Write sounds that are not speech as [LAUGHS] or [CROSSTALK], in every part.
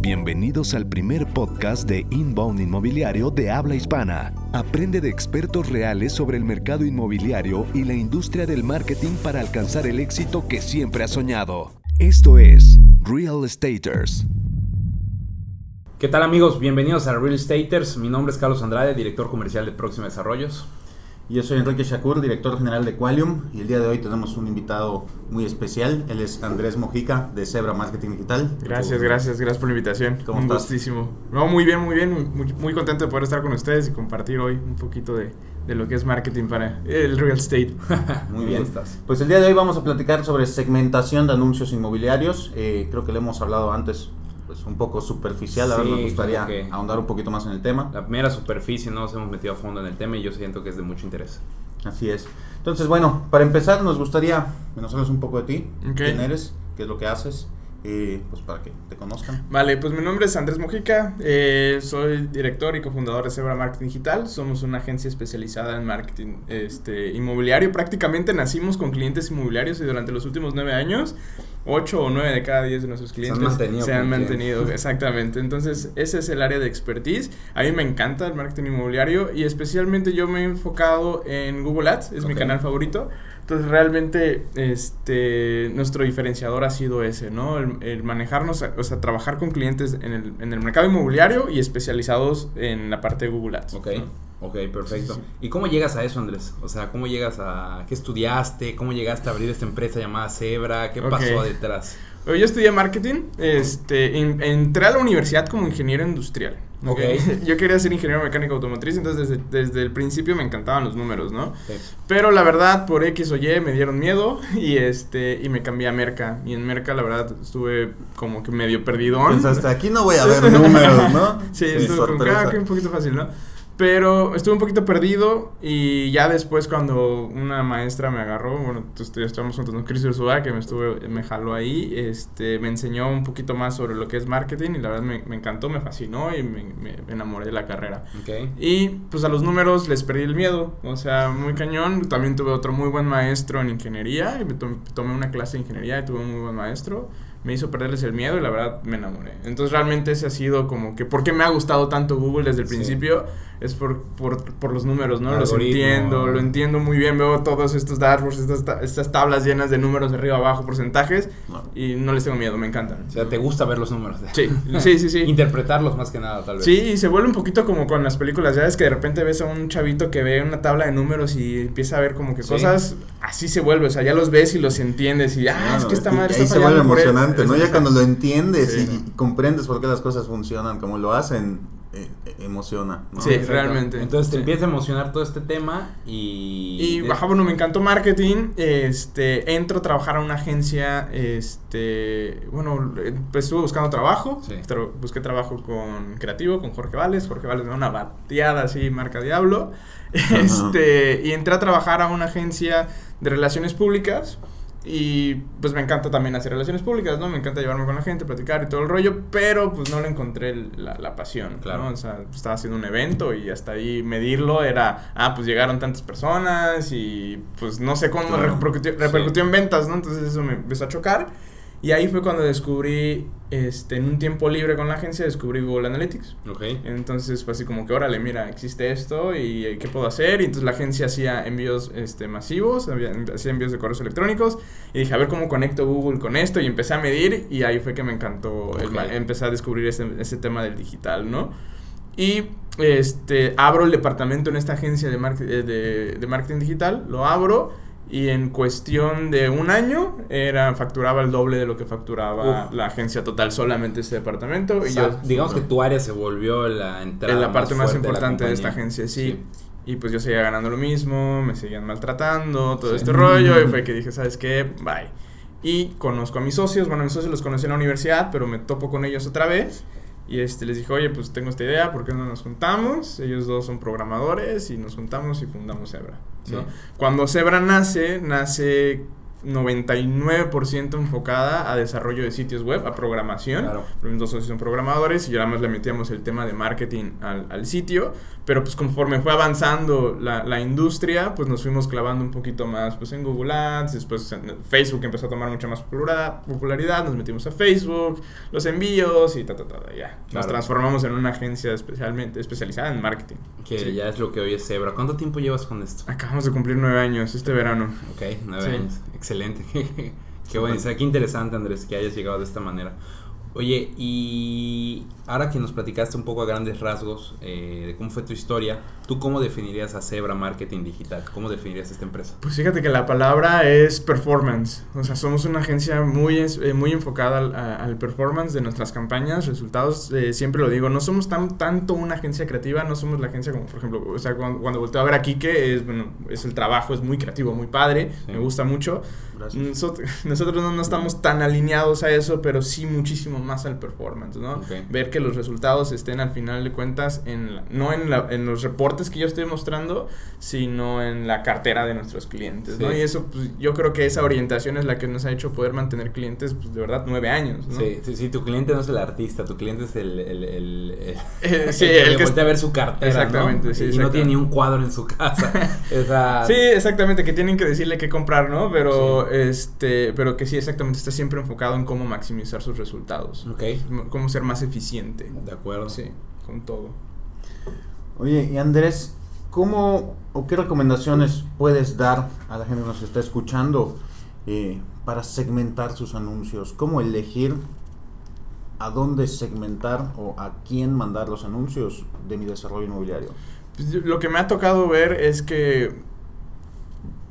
Bienvenidos al primer podcast de Inbound Inmobiliario de habla hispana. Aprende de expertos reales sobre el mercado inmobiliario y la industria del marketing para alcanzar el éxito que siempre has soñado. Esto es Real Estaters. ¿Qué tal amigos? Bienvenidos a Real Estaters. Mi nombre es Carlos Andrade, director comercial de Próxima Desarrollos. Yo soy Enrique Shakur, director general de Qualium, y el día de hoy tenemos un invitado muy especial. Él es Andrés Mojica, de Zebra Marketing Digital. Gracias, gracias, gracias por la invitación. ¿Cómo un estás? gustísimo. No, muy bien, muy bien. Muy, muy contento de poder estar con ustedes y compartir hoy un poquito de, de lo que es marketing para el real estate. [LAUGHS] Muy ¿Cómo bien. estás? Pues el día de hoy vamos a platicar sobre segmentación de anuncios inmobiliarios. Eh, creo que le hemos hablado antes, pues un poco superficial. Ahora Sí, nos gustaría que- ahondar un poquito más en el tema. La primera superficie no nos hemos metido a fondo en el tema y yo siento que es de mucho interés. Así es. Entonces, bueno, para empezar nos gustaría que nos hables un poco de ti. Ok. ¿Quién eres? ¿Qué es lo que haces? Eh, pues para que te conozcan. Vale, pues mi nombre es Andrés Mojica, eh, soy director y cofundador de Zebra Marketing Digital. Somos una agencia especializada en marketing este, inmobiliario. Prácticamente nacimos con clientes inmobiliarios y durante los últimos nueve años, ocho o nueve de cada diez de nuestros clientes mantenido se han mantenido. [LAUGHS] Exactamente. Entonces, ese es el área de expertise. A mí me encanta el marketing inmobiliario y especialmente yo me he enfocado en Google Ads, es mi canal favorito. Entonces realmente este nuestro diferenciador ha sido ese, ¿no? El, el manejarnos, o sea, trabajar con clientes en el, en el mercado inmobiliario y especializados en la parte de Google Ads. Ok, ¿no? Ok, perfecto. Sí, sí. ¿Y cómo llegas a eso, Andrés? O sea, ¿cómo llegas a... ¿Qué estudiaste? ¿Cómo llegaste a abrir esta empresa llamada Zebra? ¿Qué Ok. pasó detrás? Yo estudié marketing, este, en- entré a la universidad como ingeniero industrial. ¿ok? Ok. [LAUGHS] Yo quería ser ingeniero mecánico automotriz, entonces desde, desde el principio me encantaban los números, ¿no? Sí. Pero la verdad, por X o Y me dieron miedo [LAUGHS] y este y me cambié a Merca. Y en Merca, la verdad, estuve como que medio perdidón. Pensaste, aquí no voy a [LAUGHS] ver números, ¿no? Sí, estuve con sorpresa. cada que un poquito fácil, ¿no? Pero estuve un poquito perdido y ya después cuando una maestra me agarró, bueno, tú estábamos juntos, ¿no? Cris Ursúa, que me estuve, me jaló ahí, este, me enseñó un poquito más sobre lo que es marketing y la verdad me, me encantó, me fascinó y me, me enamoré de la carrera. Y pues a los números les perdí el miedo, o sea, muy cañón. También tuve otro muy buen maestro en ingeniería, y me tom- tomé una clase de ingeniería y tuve un muy buen maestro. Me hizo perderles el miedo y la verdad me enamoré. Entonces realmente ese ha sido como que, ¿por qué me ha gustado tanto Google desde el Sí. principio? Es por, por, por los números, ¿no? El Los algoritmo. entiendo, lo entiendo muy bien. Veo todos estos dashboards, estas, ta- estas tablas llenas de números de arriba abajo, porcentajes, No. y no les tengo miedo, me encantan. O sea, ¿te gusta ver los números? Sí, sí, sí, sí. [LAUGHS] Interpretarlos más que nada, tal vez. Sí, y se vuelve un poquito como con las películas. Ya ves que de repente ves a un chavito que ve una tabla de números y empieza a ver como que Sí. cosas así se vuelve. O sea, ya los ves y los entiendes y ah, es que esta y madre ahí está se vuelve él. emocionante, ¿no? Ya cuando lo entiendes Sí, y ¿no? comprendes por qué las cosas funcionan como lo hacen, emociona. ¿no? Sí, realmente. Entonces te Sí. empieza a emocionar todo este tema y... Y de- baja, bueno, me encantó marketing. Este, entro a trabajar a una agencia. Este, bueno, eh, pues estuve buscando trabajo. Sí. Tra- busqué trabajo con Creativo, con Jorge Vales. Jorge Vales me da una bateada así, marca Diablo. [LAUGHS] Este, y entré a trabajar a una agencia de relaciones públicas. Y pues me encanta también hacer relaciones públicas, ¿no? Me encanta llevarme con la gente, platicar y todo el rollo, pero pues no le encontré la, la pasión, Claro. ¿no? O sea, pues, estaba haciendo un evento y hasta ahí medirlo era, ah, pues llegaron tantas personas y pues no sé cómo Claro. repercutió, repercutió en ventas, ¿no? Entonces eso me empezó a chocar. Y ahí fue cuando descubrí, este, en un tiempo libre con la agencia, descubrí Google Analytics. Ok. Entonces fue así como que, órale, mira, existe esto y eh, qué puedo hacer. Y entonces la agencia hacía envíos este, masivos, hacía envíos de correos electrónicos. Y dije, a ver cómo conecto Google con esto. Y empecé a medir y ahí fue que me encantó, el Ok. ma- empecé a descubrir ese, ese tema del digital, ¿no? Y este, abro el departamento en esta agencia de, market- eh, de, de marketing digital, lo abro. Y en cuestión de un año era facturaba el doble de lo que facturaba Uf. la agencia total solamente ese departamento. O y yo, digamos que tu área se volvió la entrada es la parte más, de la importante de, esta compañía. agencia, sí. Y pues yo seguía ganando lo mismo, me seguían maltratando, todo Sí. este rollo. Y fue que dije, ¿sabes qué? Bye. Y conozco a mis socios, bueno, a mis socios los conocí en la universidad, pero me topo con ellos otra vez. Y este, les dije, oye, pues tengo esta idea, ¿por qué no nos juntamos? Ellos dos son programadores y nos juntamos y fundamos Zebra. ¿No? Sí. Cuando Zebra nace, nace 99% enfocada a desarrollo de sitios web, a programación. Claro. Mis dos socios son programadores y ya nada más le metíamos el tema de marketing al, al sitio. Pero pues conforme fue avanzando la, la, industria, pues nos fuimos clavando un poquito más pues en Google Ads, después Facebook empezó a tomar mucha más popularidad, nos metimos a Facebook, los envíos y ta, ta, ta, ya. Nos transformamos en una agencia especialmente especializada en marketing. Que sí. ya es lo que hoy es Zebra. ¿Cuánto tiempo llevas con esto? Acabamos de cumplir nueve años este verano. Ok, nueve sí. años. Excelente. [LAUGHS] qué bueno. Qué interesante, Andrés, que hayas llegado de esta manera. Oye, y ahora que nos platicaste un poco a grandes rasgos eh, de cómo fue tu historia, ¿tú cómo definirías a Zebra Marketing Digital? ¿Cómo definirías esta empresa? Pues fíjate que la palabra es performance. O sea, somos una agencia muy, eh, muy enfocada al, al, performance de nuestras campañas, resultados. Eh, siempre lo digo, no somos tan, tanto una agencia creativa, no somos la agencia como, por ejemplo, o sea, cuando, cuando volteo a ver a Kike, es, bueno, es el trabajo, es muy creativo, muy padre, sí. me gusta mucho. Nosotros, [LAUGHS] nosotros no, no, estamos tan alineados a eso, pero sí muchísimo más al performance, ¿no? Okay. Ver que los resultados estén al final de cuentas, en la, no en, la, en, los reportes que yo estoy mostrando, sino en la cartera de nuestros clientes, Sí. ¿no? Y eso, pues, yo creo que esa orientación es la que nos ha hecho poder mantener clientes, pues, de verdad, nueve años, ¿no? Sí, sí, sí, tu cliente no es el artista, tu cliente es el... el, el, el [LAUGHS] sí, el, el que que voltea a ver su cartera, Exactamente, ¿no? sí, Y no tiene ni un cuadro en su casa. [LAUGHS] Esa... Sí, exactamente, que tienen que decirle qué comprar, ¿no? Pero, este, pero que sí, exactamente, está siempre enfocado en cómo maximizar sus resultados. Ok, Cómo ser más eficiente. de acuerdo. Sí, con todo. Oye, y Andrés, ¿cómo o qué recomendaciones puedes dar a la gente que nos está escuchando eh, para segmentar sus anuncios? ¿Cómo elegir a dónde segmentar o a quién mandar los anuncios de mi desarrollo inmobiliario? Pues, lo que me ha tocado ver es que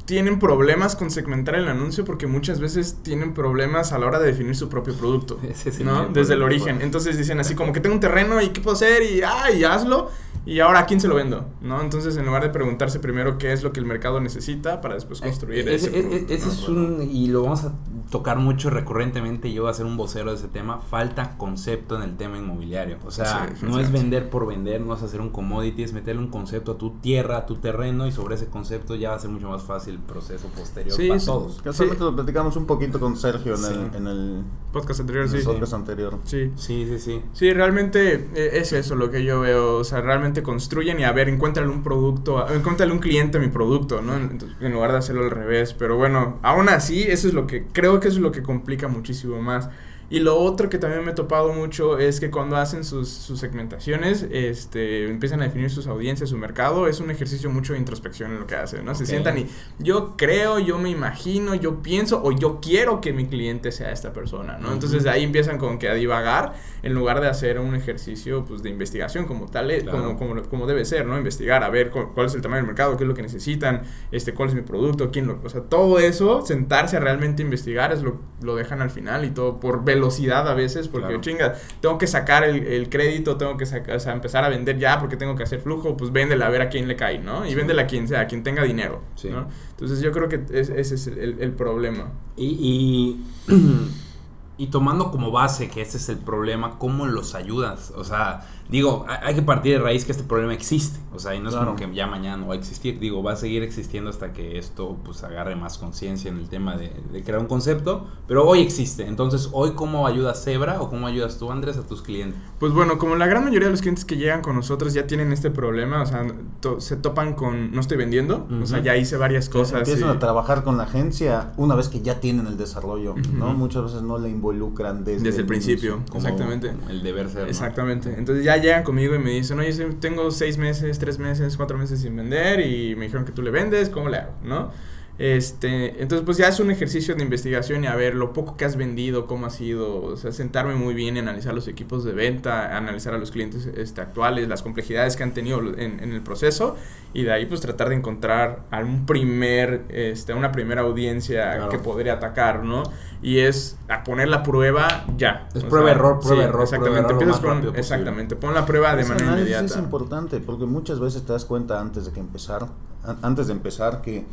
tienen problemas con segmentar el anuncio porque muchas veces tienen problemas a la hora de definir su propio producto, [LAUGHS] es el ¿no? Desde el origen. Entonces dicen así como que tengo un terreno y qué puedo hacer y ay, hazlo y ahora a quién se lo vendo, ¿no? Entonces en lugar de preguntarse primero qué es lo que el mercado necesita para después construir Eh, ese, ese, ese- producto, ese ¿no? es un, y lo vamos a tocar mucho recurrentemente, yo voy a ser un vocero de ese tema, falta concepto en el tema inmobiliario. O sea, Sí, no es vender por vender, no es hacer un commodity, es meterle un concepto a tu tierra, a tu terreno y sobre ese concepto ya va a ser mucho más fácil el proceso posterior Sí, para sí. todos. Casualmente lo platicamos un poquito con Sergio en Sí. el, en el, Podcast anterior, en el sí. podcast anterior. Sí. Sí, sí, sí. Sí, realmente eh, es eso lo que yo veo. O sea, realmente construyen y a ver, encuéntrale un producto, encuéntrale un cliente a mi producto, ¿no? En lugar de hacerlo al revés. Pero bueno, aún así, eso es lo que creo que eso es lo que complica muchísimo más. Y lo otro que también me he topado mucho es que cuando hacen sus, sus segmentaciones, este, empiezan a definir sus audiencias, su mercado, es un ejercicio mucho de introspección en lo que hacen, ¿no? Se sientan y yo creo, yo me imagino, yo pienso o yo quiero que mi cliente sea esta persona, ¿no? Entonces de ahí empiezan con que a divagar en lugar de hacer un ejercicio pues de investigación como tal, eh, Claro. como, como, como debe ser, ¿no? Investigar, a ver cu- cuál es el tamaño del mercado, qué es lo que necesitan, este, cuál es mi producto, quién lo... O sea, todo eso, sentarse a realmente investigar es lo, lo dejan al final y todo por velocidad a veces, porque Claro. chinga, tengo que sacar el, el crédito, tengo que sacar, o sea, empezar a vender ya porque tengo que hacer flujo, pues véndela a ver a quién le cae, ¿no? Y Sí. véndela a quien sea, a quien tenga dinero, Sí. ¿no? Entonces yo creo que es- ese es el, el problema. Y, y, [CLEARS THROAT] y tomando como base que ese es el problema, ¿cómo los ayudas? O sea, digo, hay que partir de raíz que este problema existe. O sea, y no es Claro. como que ya mañana no va a existir. Digo, va a seguir existiendo hasta que esto pues agarre más conciencia en el tema de, de crear un concepto. Pero hoy existe. Entonces, ¿hoy cómo ayudas Zebra o cómo ayudas tú, Andrés, a tus clientes? Pues bueno, como la gran mayoría de los clientes que llegan con nosotros ya tienen este problema, o sea, to- se topan con no estoy vendiendo, o sea, ya hice varias cosas. Empiezan y- a trabajar con la agencia una vez que ya tienen el desarrollo, ¿no? Muchas veces no le involucran desde, Desde el principio. inicio. Como Exactamente. El deber ser. ¿no? Exactamente. Entonces ya llegan conmigo y me dicen, oye, tengo seis meses, tres meses, cuatro meses sin vender y me dijeron que tú le vendes, ¿cómo le hago? ¿No? Este, entonces pues ya es un ejercicio de investigación y a ver lo poco que has vendido, cómo ha sido, o sea, sentarme muy bien y analizar los equipos de venta, analizar a los clientes este, actuales, las complejidades que han tenido en, en el proceso y de ahí pues tratar de encontrar algún primer, este, una primera audiencia Claro. que podría atacar, ¿no? Y es a poner la prueba ya. Es O prueba, sea, error, prueba, sí, error, Exactamente, prueba, error, lo empiezas más con, exactamente, pon la prueba de Ese manera análisis inmediata. es importante porque muchas veces te das cuenta antes de que empezar, an- antes de empezar que,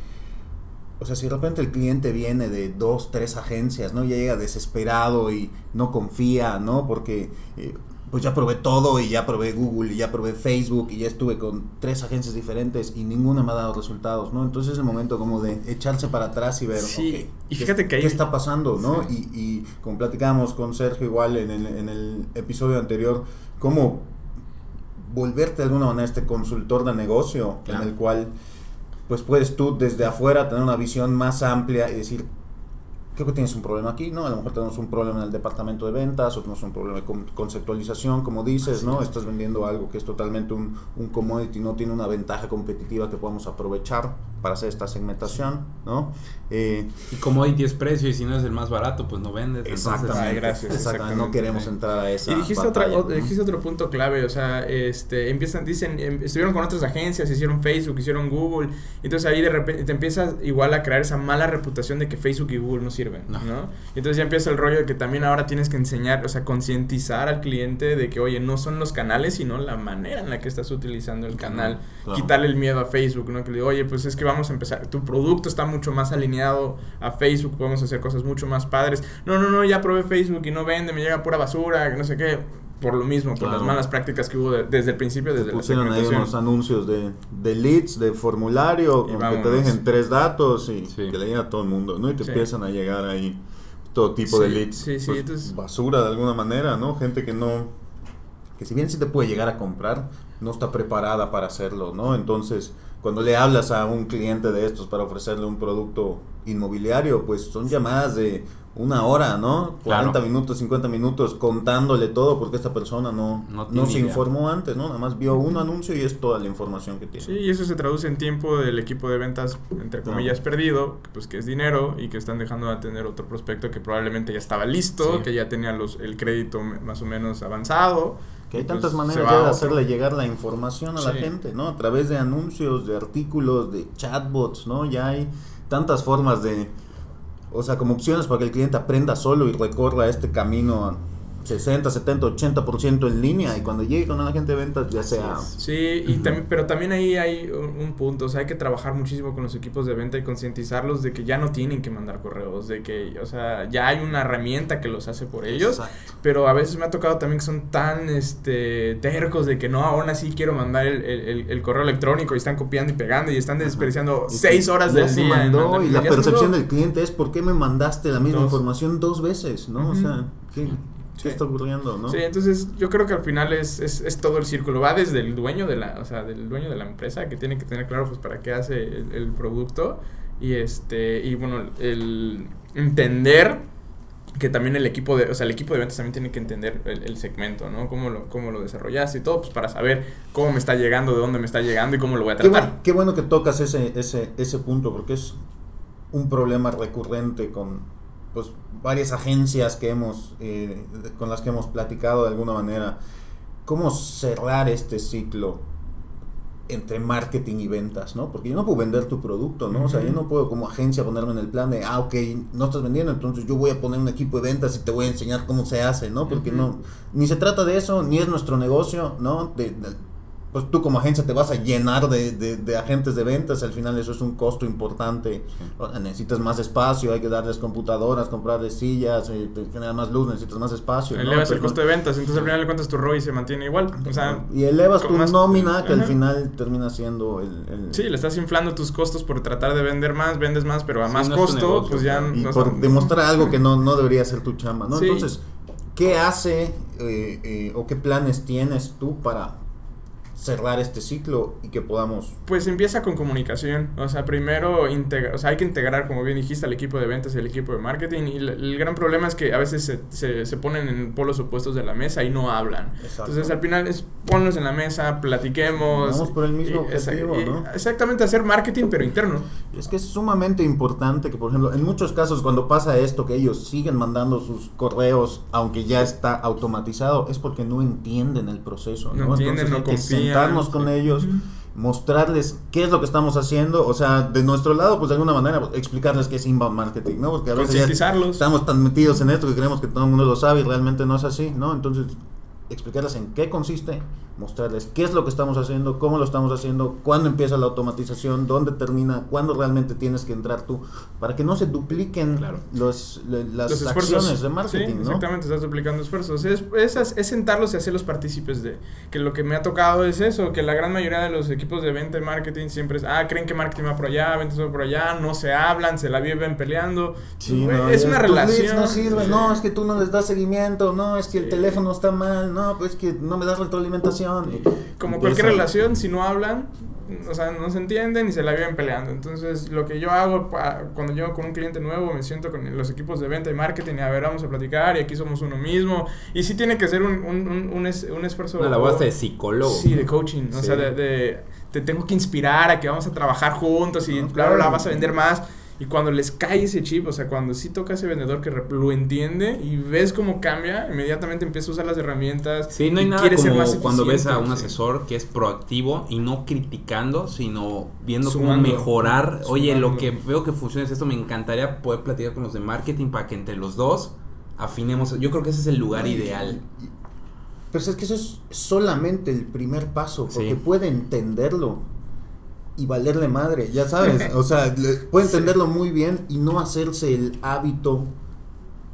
o sea, si de repente el cliente viene de dos, tres agencias, ¿no? Ya llega desesperado y no confía, ¿no? Porque eh, pues ya probé todo y ya probé Google y ya probé Facebook y ya estuve con tres agencias diferentes y ninguna me ha dado resultados, ¿no? Entonces es el momento como de echarse para atrás y ver, Sí, y ¿qué- fíjate que ahí- ¿qué está pasando, no? Y, y como platicábamos con Sergio igual en el, en el episodio anterior, cómo volverte de alguna manera este consultor de negocio Claro. en el cual pues puedes tú desde afuera tener una visión más amplia y decir, creo que tienes un problema aquí, ¿no? A lo mejor tenemos un problema en el departamento de ventas, o tenemos un problema de con- conceptualización, como dices, ¿no? Estás vendiendo algo que es totalmente un, un commodity, no tiene una ventaja competitiva que podamos aprovechar para hacer esta segmentación, ¿no? Eh, Y commodity es precio y si no es el más barato, pues no vendes. exactamente, Ay, gracias, exactamente, no queremos entrar a esa Y dijiste, otra, batalla, o- ¿no? dijiste otro punto clave, o sea, este, empiezan, dicen, em, estuvieron con otras agencias, hicieron Facebook, hicieron Google, entonces ahí de repente te empiezas igual a crear esa mala reputación de que Facebook y Google no sirven, No. ¿no? Y entonces ya empieza el rollo de que también ahora tienes que enseñar, o sea, concientizar al cliente de que, oye, no son los canales, sino la manera en la que estás utilizando el canal, claro. quitarle el miedo a Facebook, ¿no? Que le digo, oye, pues es que vamos a empezar, tu producto está mucho más alineado a Facebook, podemos hacer cosas mucho más padres. No, no, no, ya probé Facebook y no vende, me llega pura basura, que no sé qué. Por lo mismo, por Claro. las malas prácticas que hubo de- desde el principio, desde la pusieron ahí unos anuncios de, de leads, de formulario, con que te dejen tres datos y Sí. que le llegue a todo el mundo, ¿no? Y te Sí. empiezan a llegar ahí todo tipo de Sí, leads. sí, sí, pues, entonces- basura de alguna manera, ¿no? Gente que no, que si bien sí te puede llegar a comprar, no está preparada para hacerlo, ¿no? Entonces, cuando le hablas a un cliente de estos para ofrecerle un producto inmobiliario, pues son llamadas de una hora, ¿no? 40 Claro. minutos, 50 minutos contándole todo porque esta persona no, No se idea. informó antes, ¿no? Nada más vio un anuncio y es toda la información que tiene. Sí, y eso se traduce en tiempo del equipo de ventas, entre comillas, perdido, pues que es dinero y que están dejando de atender otro prospecto que probablemente ya estaba listo, Sí. que ya tenía los, el crédito más o menos avanzado. Que hay tantas pues, maneras de otro. hacerle llegar la información a la gente, ¿no? A través de anuncios, de artículos, de chatbots, ¿no? Ya hay tantas formas de, o sea, como opciones para que el cliente aprenda solo y recorra este camino 60, 70, 80% en línea y cuando llegue con la gente de ventas ya sea... Sí, y también, pero también ahí hay un, un punto, o sea, hay que trabajar muchísimo con los equipos de venta y concientizarlos de que ya no tienen que mandar correos, de que, o sea, ya hay una herramienta que los hace por ellos, Exacto. pero a veces me ha tocado también que son tan, este, tercos de que no, aún así quiero mandar el, el- correo electrónico y están copiando y pegando y están desperdiciando Y seis que horas ya del día. en y la percepción del cliente es ¿por qué me mandaste la misma Dos. información dos veces? ¿no? O sea, ¿qué, Sí. qué está ocurriendo? ¿no? Sí, entonces yo creo que al final es, es, es todo el círculo. Va desde el dueño de la, o sea, del dueño de la empresa que tiene que tener claro pues para qué hace el, el producto. Y este, y bueno, el entender que también el equipo de, o sea, el equipo de ventas también tiene que entender el, el segmento, ¿no? Cómo lo, cómo lo desarrollaste y todo, pues para saber cómo me está llegando, de dónde me está llegando y cómo lo voy a Qué, tratar. bueno, qué bueno que tocas ese, ese, ese punto, porque es un problema recurrente con pues, varias agencias que hemos, eh, con las que hemos platicado de alguna manera. ¿Cómo cerrar este ciclo entre marketing y ventas, ¿no? Porque yo no puedo vender tu producto, ¿no? O sea, yo no puedo como agencia ponerme en el plan de, ah, ok, no estás vendiendo, entonces yo voy a poner un equipo de ventas y te voy a enseñar cómo se hace, ¿no? Porque no, ni se trata de eso, ni es nuestro negocio, ¿no? De- de- pues tú como agencia te vas a llenar de, de- de agentes de ventas, al final eso es un costo importante. O sea, necesitas más espacio, hay que darles computadoras, comprarles sillas, eh, te genera más luz, necesitas más espacio. ¿no? Elevas el costo de ventas, entonces al final de cuentas tu ROI se mantiene igual. O sea, y elevas tu más- nómina que al final termina siendo el... el- Sí, le estás inflando tus costos por tratar de vender más, vendes más, pero a Sí, más no costo, negocio, pues ya... y no por son- demostrar algo que no, no debería ser tu chamba, ¿no? Sí. Entonces, ¿qué hace eh, eh, o qué planes tienes tú para cerrar este ciclo y que podamos... Pues empieza con comunicación, o sea, primero integra, o sea, hay que integrar, como bien dijiste, al equipo de ventas y al equipo de marketing, y el, gran problema es que a veces se, se, se ponen en polos opuestos de la mesa y no hablan. Exacto. Entonces al final es ponlos en la mesa, platiquemos. Vamos por el mismo objetivo, y- ¿no? Exactamente, hacer marketing, pero interno. Es que es sumamente importante que, por ejemplo, en muchos casos cuando pasa esto, que ellos siguen mandando sus correos, aunque ya está automatizado, es porque no entienden el proceso, ¿no? No entienden, Entonces no confían. Sentarnos con ellos, mostrarles qué es lo que estamos haciendo, o sea, de nuestro lado, pues de alguna manera, pues, explicarles qué es inbound marketing, ¿no? Porque a veces ya estamos tan metidos en esto que creemos que todo el mundo lo sabe y realmente no es así, ¿no? Entonces, explicarles en qué consiste, mostrarles qué es lo que estamos haciendo, cómo lo estamos haciendo, cuándo empieza la automatización, dónde termina, cuándo realmente tienes que entrar tú, para que no se dupliquen los, las acciones de marketing. Exactamente, estás duplicando esfuerzos. Es, es, sentarlos y hacerlos partícipes de que lo que me ha tocado es eso, que la gran mayoría de los equipos de venta y marketing siempre es, ah, creen que marketing va por allá, ventas va por allá, no se hablan, se la viven peleando. es una relación. No, no, es que tú no les das seguimiento, no, es que el teléfono está mal, no, pues que no me das retroalimentación. Como cualquier relación, si no hablan, o sea, no se entienden y se la viven peleando. Entonces, lo que yo hago cuando llego con un cliente nuevo, me siento con los equipos de venta y marketing y a ver, vamos a platicar y aquí somos uno mismo. Y sí tiene que ser un, un, un, un, esfuerzo... Una labor de psicólogo. Sí, de coaching. O sea, de, te tengo que inspirar a que vamos a trabajar juntos y, claro, la vas a vender más. Y cuando les cae ese chip, o sea, cuando sí toca ese vendedor que lo entiende y ves cómo cambia, inmediatamente empieza a usar las herramientas. Sí, no hay nada como cuando ves a un asesor que es proactivo y no criticando, sino viendo cómo mejorar. Oye, lo que veo que funciona es esto, me encantaría poder platicar con los de marketing para que entre los dos afinemos. Yo creo que ese es el lugar ideal. Pero es que eso es solamente el primer paso, porque puede entenderlo y valerle madre, ya sabes, [LAUGHS] o sea, puede entenderlo muy bien y no hacerse el hábito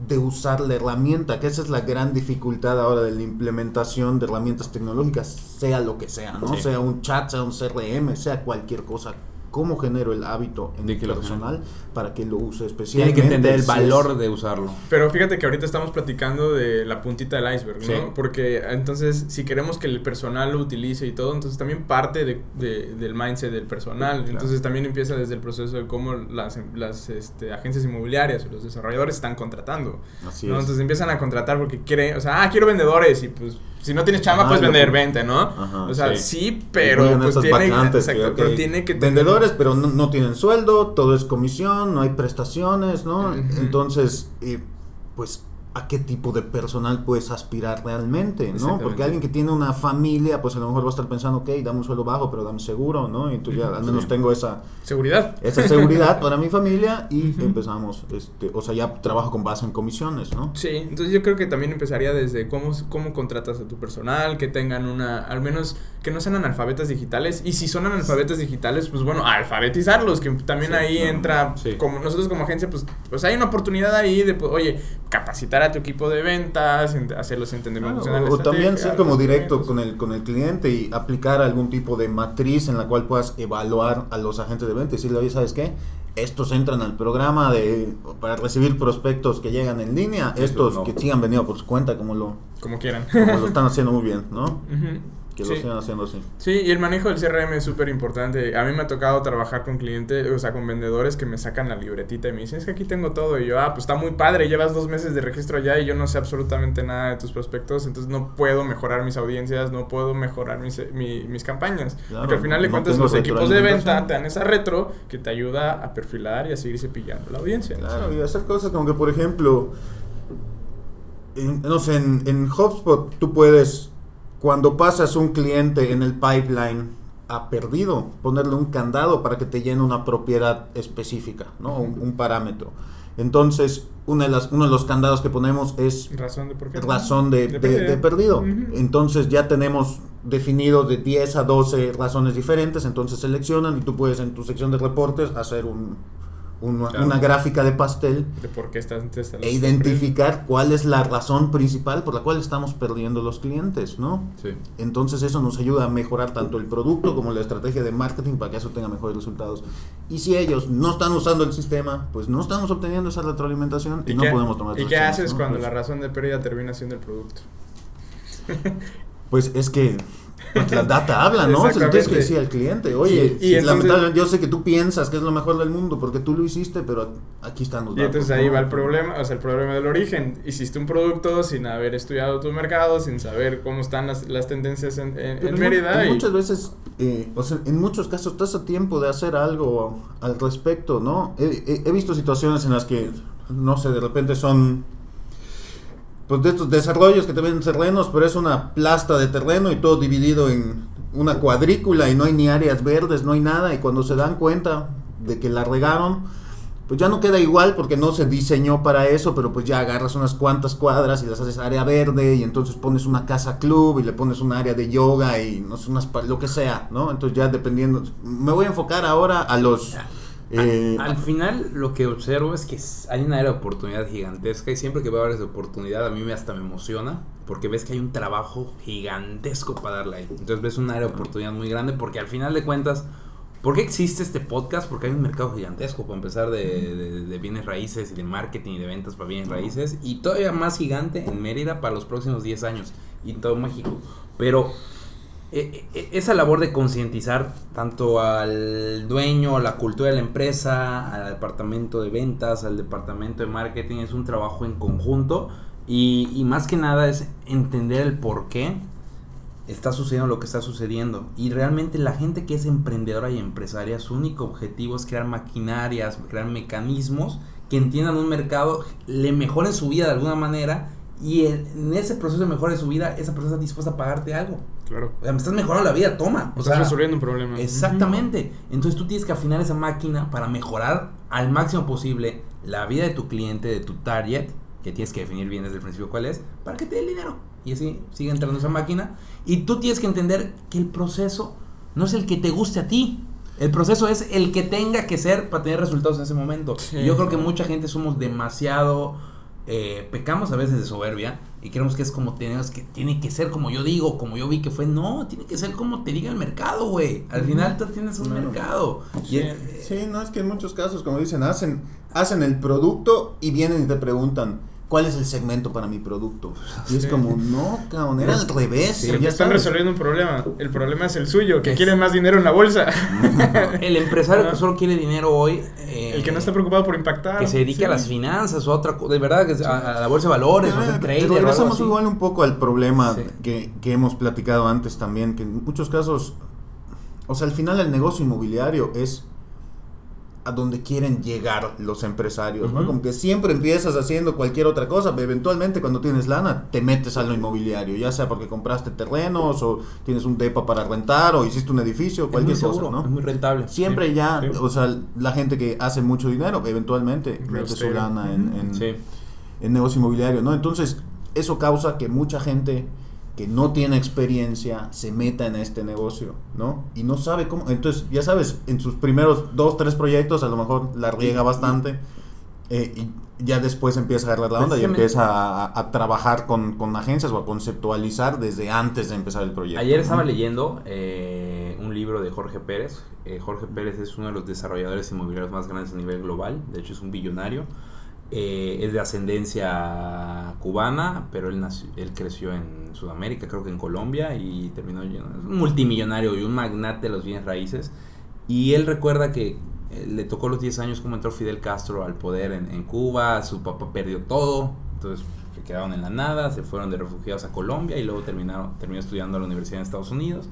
de usar la herramienta, que esa es la gran dificultad ahora de la implementación de herramientas tecnológicas, sea lo que sea, ¿no? Sea un chat, sea un CRM, sea cualquier cosa cómo genero el hábito en el personal para que lo use especialmente. Tiene que entender el valor de usarlo. Pero fíjate que ahorita estamos platicando de la puntita del iceberg, ¿no? Porque entonces, si queremos que el personal lo utilice y todo, entonces también parte de, del mindset del personal. Entonces también empieza desde el proceso de cómo las, las este, agencias inmobiliarias o los desarrolladores están contratando. Así es. Entonces empiezan a contratar porque quieren, o sea, ah, quiero vendedores y pues si no tienes chamba, puedes vender 20, ¿no? o sea, sí, pero pues tiene, pero tiene que Vendedores, pero no, tienen sueldo, todo es comisión, no hay prestaciones, ¿no? Entonces, eh, pues a qué tipo de personal puedes aspirar realmente, ¿no? Porque alguien que tiene una familia, pues a lo mejor va a estar pensando, ok, dame un sueldo bajo, pero dame seguro, ¿no? Y tú ya al menos tengo esa seguridad. Esa seguridad [LAUGHS] para mi familia y empezamos, este, o sea, ya trabajo con base en comisiones, ¿no? Sí, entonces yo creo que también empezaría desde cómo, cómo contratas a tu personal, que tengan una, al menos que no sean analfabetas digitales, y si son analfabetas digitales, pues bueno, alfabetizarlos, que también ahí entra, como nosotros como agencia, pues, pues hay una oportunidad ahí de, pues, oye, capacitar a tu equipo de ventas, hacerlos entender O también ser como directo con el, con el cliente y aplicar algún tipo de matriz en la cual puedas evaluar a los agentes de venta y decirle, oye, ¿sabes qué? Estos entran al programa de para recibir prospectos que llegan en línea, estos que sí han venido por su cuenta, como lo, como quieran. Como lo [LAUGHS] están haciendo muy bien, ¿no? Que sí. lo haciendo así. Sí, y el manejo del CRM es súper importante. A mí me ha tocado trabajar con clientes, o sea, con vendedores que me sacan la libretita y me dicen, es que aquí tengo todo. Y yo, ah, pues está muy padre, llevas dos meses de registro ya y yo no sé absolutamente nada de tus prospectos, entonces no puedo mejorar mis audiencias, no puedo mejorar mis, mis campañas. Porque al final de cuentas los equipos de venta te dan esa retro que te ayuda a perfilar y a seguir cepillando la audiencia. Claro, y hacer cosas como que, por ejemplo, no sé, en, en HubSpot tú puedes cuando pasas un cliente en el pipeline a perdido, ponerle un candado para que te llene una propiedad específica, ¿no? un, parámetro. Entonces, una de las, uno de los candados que ponemos es razón de, por qué? Razón de, perdido. Entonces ya tenemos definido de 10 a 12 razones diferentes, entonces seleccionan y tú puedes en tu sección de reportes hacer un, una, gráfica de pastel de por qué estás, e identificar cuál es la razón principal por la cual estamos perdiendo los clientes, ¿no? Sí. Entonces eso nos ayuda a mejorar tanto el producto como la estrategia de marketing para que eso tenga mejores resultados. Y si ellos no están usando el sistema, pues no estamos obteniendo esa retroalimentación y, no podemos tomar ¿Y qué haces cuando la razón de pérdida termina siendo el producto? pues es que pues la data habla, ¿no? Se lo tienes que decir al cliente. Oye, y, lamentablemente yo sé que tú piensas que es lo mejor del mundo porque tú lo hiciste, pero aquí están los datos. Y entonces ahí va el problema, o sea, el problema del origen. Hiciste un producto sin haber estudiado tu mercado, sin saber cómo están las, las tendencias en, en, Mérida. y... Muchas veces, eh, o sea, en muchos casos estás a tiempo de hacer algo al respecto, ¿no? He, he visto situaciones en las que, no sé, de repente son pues de estos desarrollos que te terrenos, pero es una plasta de terreno y todo dividido en una cuadrícula y no hay ni áreas verdes, no hay nada. Y cuando se dan cuenta de que la regaron, pues ya no queda igual porque no se diseñó para eso, pero pues ya agarras unas cuantas cuadras y las haces área verde y entonces pones una casa club y le pones un área de yoga y no sé, unas, lo que sea, ¿no? Entonces ya dependiendo, me voy a enfocar ahora a los... eh, Al final lo que observo es que hay una área de oportunidad gigantesca y siempre que veo áreas de oportunidad a mí me hasta me emociona porque ves que hay un trabajo gigantesco para darle ahí. Entonces ves un área de oportunidad muy grande porque al final de cuentas, ¿por qué existe este podcast? Porque hay un mercado gigantesco para empezar de, de- de bienes raíces y de marketing y de ventas para bienes raíces y todavía más gigante en Mérida para los próximos 10 años y en todo México. Pero esa labor de concientizar tanto al dueño, a la cultura de la empresa, al departamento de ventas, al departamento de marketing, es un trabajo en conjunto y, y más que nada es entender el por qué está sucediendo lo que está sucediendo. Y realmente la gente que es emprendedora y empresaria, su único objetivo es crear maquinarias, crear mecanismos que entiendan un mercado, le mejoren su vida de alguna manera y en, ese proceso de mejora de su vida, esa persona está dispuesta a pagarte algo. Claro. O sea, me estás mejorando la vida, toma. O Estás sea, resolviendo un problema. Exactamente. Entonces tú tienes que afinar esa máquina para mejorar al máximo posible la vida de tu cliente, de tu target, que tienes que definir bien desde el principio cuál es, para que te dé el dinero. Y así sigue entrando esa máquina. Y tú tienes que entender que el proceso no es el que te guste a ti. El proceso es el que tenga que ser para tener resultados en ese momento. Sí. Y yo creo que mucha gente somos demasiado... eh, pecamos a veces de soberbia y creemos que es como tenemos que tiene que ser como yo digo, como yo vi que fue. No, tiene que ser como te diga el mercado, güey. Al final tú tienes un mercado. Y Sí. eh, Sí, no, es que en muchos casos, como dicen, hacen, hacen el producto y vienen y te preguntan, ¿cuál es el segmento para mi producto? Y es Sí. como, no, cabrón, era al revés. Sí, ya están sabes. resolviendo un problema. El problema es el suyo, que quieren más dinero en la bolsa. [LAUGHS] el empresario que solo quiere dinero hoy. eh, el que no está preocupado por impactar. Que se dedique Sí. a las finanzas o a otra cosa. De verdad, que a, a la bolsa de valores, o a ser Ah, trader. o algo regresamos igual un poco al problema Sí. que, que hemos platicado antes también, que en muchos casos, o sea, al final el negocio inmobiliario es a donde quieren llegar los empresarios, ¿no? Como que siempre empiezas haciendo cualquier otra cosa, pero eventualmente cuando tienes lana te metes a lo inmobiliario, ya sea porque compraste terrenos o tienes un depa para rentar o hiciste un edificio, Es cualquier muy cosa, ¿no? es muy rentable. Siempre Sí, ya, sí. o sea, la gente que hace mucho dinero, eventualmente Real mete su lana en, en- Sí. en negocio inmobiliario, ¿no? Entonces, eso causa que mucha gente que no tiene experiencia se meta en este negocio, ¿no? Y no sabe cómo. Entonces, ya sabes, en sus primeros dos, tres proyectos a lo mejor la riega bastante eh, y ya después empieza a agarrar la onda y empieza a, a trabajar con, con agencias o a conceptualizar desde antes de empezar el proyecto. Ayer estaba leyendo eh, un libro de Jorge Pérez. Eh, Jorge Pérez es uno de los desarrolladores inmobiliarios más grandes a nivel global. De hecho, es un billonario. Eh, es de ascendencia cubana, pero él, nació- él creció en Sudamérica, creo que en Colombia, y terminó es un multimillonario y un magnate de los bienes raíces. Y él recuerda que eh, le tocó los 10 años como entró Fidel Castro al poder en, en Cuba, su papá perdió todo, entonces se quedaron en la nada, se fueron de refugiados a Colombia y luego terminaron, terminó estudiando en la Universidad de Estados Unidos.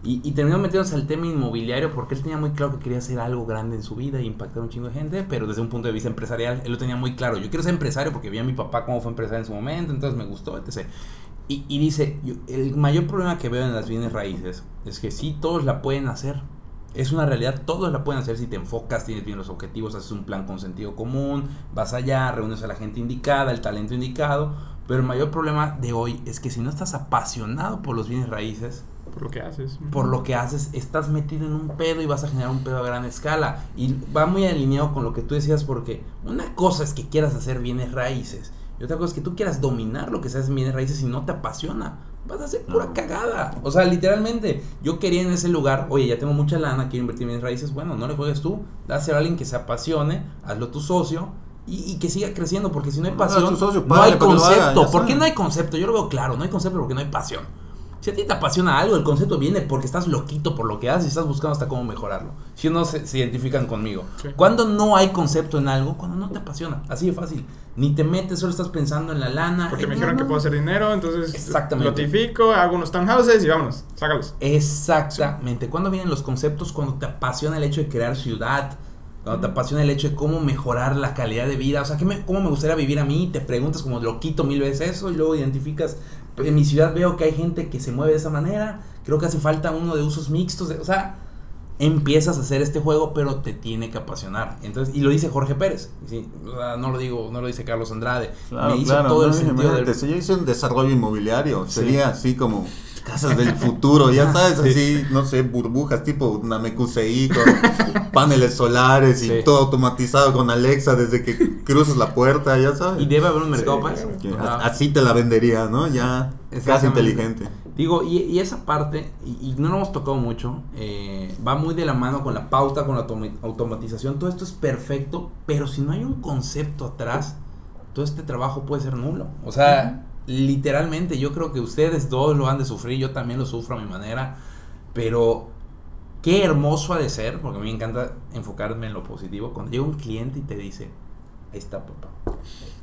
Y, y terminó metiéndose al tema inmobiliario porque él tenía muy claro que quería hacer algo grande en su vida e impactar a un chingo de gente, pero desde un punto de vista empresarial, él lo tenía muy claro. Yo quiero ser empresario porque vi a mi papá cómo fue empresario en su momento, entonces me gustó, etc. Y, y dice, yo- el mayor problema que veo en las bienes raíces es que sí, todos la pueden hacer. Es una realidad, todos la pueden hacer si te enfocas, tienes bien los objetivos, haces un plan con sentido común, vas allá, reúnes a la gente indicada, el talento indicado, pero el mayor problema de hoy es que si no estás apasionado por los bienes raíces, Por lo que haces. por lo que haces, estás metido en un pedo y vas a generar un pedo a gran escala. Y va muy alineado con lo que tú decías, porque una cosa es que quieras hacer bienes raíces, y otra cosa es que tú quieras dominar lo que se hace en bienes raíces y no te apasiona. Vas a hacer pura No. cagada. O sea, literalmente, yo quería en ese lugar, oye, ya tengo mucha lana, quiero invertir en bienes raíces. Bueno, no le juegues tú, dáselo a alguien que se apasione, hazlo tu socio. Y, y que siga creciendo, porque si no hay No, haz pasión, tu socio, no hay concepto. ¿Por qué no hay concepto? Yo lo veo claro, no hay concepto porque no hay pasión. Si a ti te apasiona algo, el concepto viene porque estás loquito por lo que haces y estás buscando hasta cómo mejorarlo. Si no se, se identifican conmigo. Sí. Cuando no hay concepto en algo, cuando no te apasiona. Así de fácil. Ni te metes, solo estás pensando en la lana. Porque me no, dijeron que puedo hacer dinero, entonces Exactamente. notifico, hago unos townhouses y vámonos, sácalos. Exactamente. Cuando vienen los conceptos? Cuando te apasiona el hecho de crear ciudad. Cuando te apasiona el hecho de cómo mejorar la calidad de vida. O sea, ¿qué me- ¿cómo me gustaría vivir a mí? Te preguntas como loquito mil veces eso y luego identificas. En mi ciudad veo que hay gente que se mueve de esa manera. Creo que hace falta uno de usos mixtos. de- o sea, empiezas a hacer este juego, pero te tiene que apasionar. Entonces, y lo dice Jorge Pérez, ¿sí? no lo digo, no lo dice Carlos Andrade. me hizo todo el sentido del... Si yo hice un desarrollo inmobiliario, sería así como casas del futuro, ya [LAUGHS] sabes, así, no sé, burbujas tipo Namekusei con [LAUGHS] paneles solares y todo automatizado con Alexa desde que cruzas la puerta, ya sabes. Y debe haber un mercado para eso. Así te la vendería, ¿no? Ya casi inteligente. Digo, y, esa parte, y, no lo hemos tocado mucho, eh, va muy de la mano con la pauta, con la automatización, todo esto es perfecto, pero si no hay un concepto atrás, todo este trabajo puede ser nulo. O sea, literalmente yo creo que ustedes dos lo han de sufrir, yo también lo sufro a mi manera, pero qué hermoso ha de ser, porque a mí me encanta enfocarme en lo positivo, cuando llega un cliente y te dice, ahí está papá,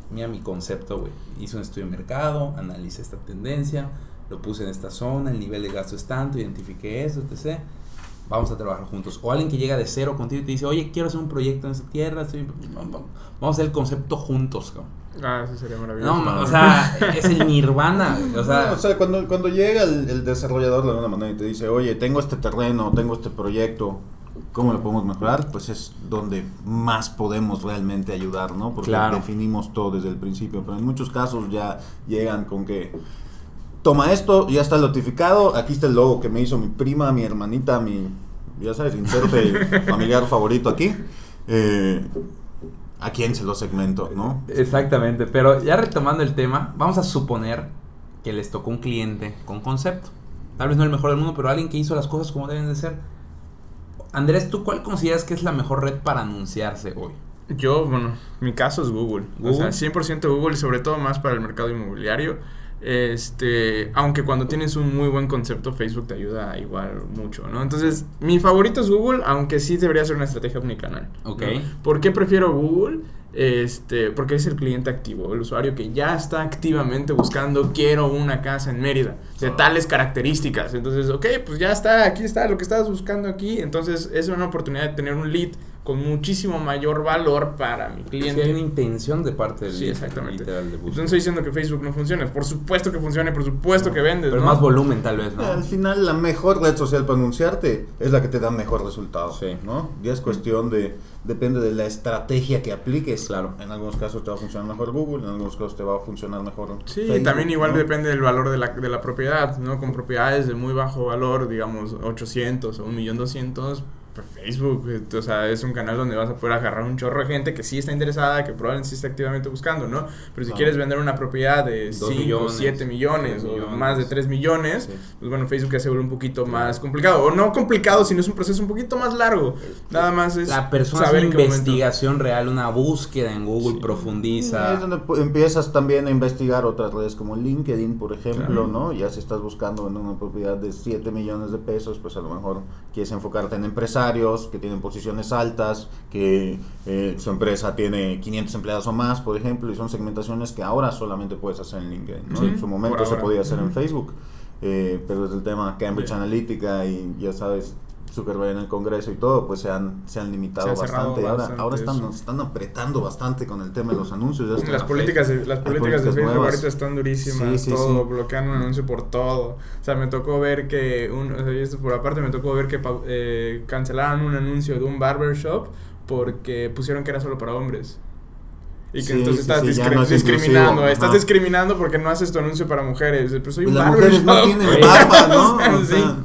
mira mi concepto, güey, hice un estudio de mercado, analicé esta tendencia, lo puse en esta zona, el nivel de gasto es tanto, identifiqué eso, etc. Vamos a trabajar juntos. O alguien que llega de cero contigo y te dice, oye, quiero hacer un proyecto en esta tierra, vamos a hacer el concepto juntos. Ah, eso sería maravilloso. No, o [LAUGHS] sea, es el nirvana. O sea, o sea cuando, cuando llega el, desarrollador de alguna manera y te dice, oye, tengo este terreno, tengo este proyecto, ¿cómo lo podemos mejorar? Pues es donde más podemos realmente ayudar, ¿no? Porque definimos todo desde el principio. Pero en muchos casos ya llegan con que, toma esto, ya está notificado, aquí está el logo que me hizo mi prima, mi hermanita, mi, ya sabes, inserte [LAUGHS] familiar favorito aquí. Eh, a quién se lo segmento, ¿no? Exactamente, pero ya retomando el tema, vamos a suponer que les tocó un cliente con concepto. Tal vez no el mejor del mundo, pero alguien que hizo las cosas como deben de ser. Andrés, ¿tú cuál consideras que es la mejor red para anunciarse hoy? Yo, bueno, mi caso es Google. ¿Google? O sea, 100% Google y sobre todo más para el mercado inmobiliario. Este, aunque cuando tienes un muy buen concepto, Facebook te ayuda igual mucho, ¿no? Entonces, mi favorito es Google, aunque sí debería ser una estrategia omnicanal. Ok. ¿Por qué prefiero Google? Este, porque es el cliente activo, el usuario que ya está activamente buscando, quiero una casa en Mérida, de ah. tales características. Entonces, ok, pues ya está, aquí está lo que estabas buscando aquí. Entonces, es una oportunidad de tener un lead con muchísimo mayor valor para mi cliente. hay una intención de parte del Sí, exactamente. no estoy diciendo que Facebook no funcione. Por supuesto que funcione, por supuesto que vendes. Pero más volumen, tal vez, ¿no? Al final, la mejor red social para anunciarte es la que te da mejor resultado. Sí. ¿no? Y es cuestión de. Depende de la estrategia que apliques. Claro. En algunos casos te va a funcionar mejor Google, en algunos casos te va a funcionar mejor. Sí, también igual depende del valor de la, de la propiedad, ¿no? Con propiedades de muy bajo valor, digamos 800 o 1.200.000 Facebook, o sea, es un canal donde vas a poder agarrar un chorro de gente que sí está interesada, que probablemente sí está activamente buscando, ¿no? Pero si quieres vender una propiedad de 5, 7 millones, o más de 3 millones, pues bueno, Facebook ya se vuelve un poquito más complicado. O no complicado, sino es un proceso un poquito más largo. Nada más es. La persona saber investigación real, una búsqueda en Google profundiza. Es donde empiezas también a investigar otras redes como LinkedIn, por ejemplo, ¿no? Ya si estás buscando en una propiedad de 7 millones de pesos, pues a lo mejor quieres enfocarte en que tienen posiciones altas, que eh, su empresa tiene 500 empleados o más, por ejemplo, y son segmentaciones que ahora solamente puedes hacer en LinkedIn. en su momento se podía hacer en Facebook, eh, pero desde el tema Cambridge Analytica y ya sabes, Zuckerberg en el Congreso y todo, pues se han, se han limitado bastante. ahora, ahora están, están apretando bastante con el tema de los anuncios. las, políticas, las políticas de Facebook ahorita están durísimas, todo, bloquean un anuncio por todo. O sea, me tocó ver que, un, o sea, esto por aparte, me tocó ver que eh, cancelaron un anuncio de un barbershop porque pusieron que era solo para hombres. Y que entonces estás discriminando. Estás discriminando porque no haces tu anuncio para mujeres. Pero soy un Las mujeres no tienen barba, [LAUGHS] ¿no?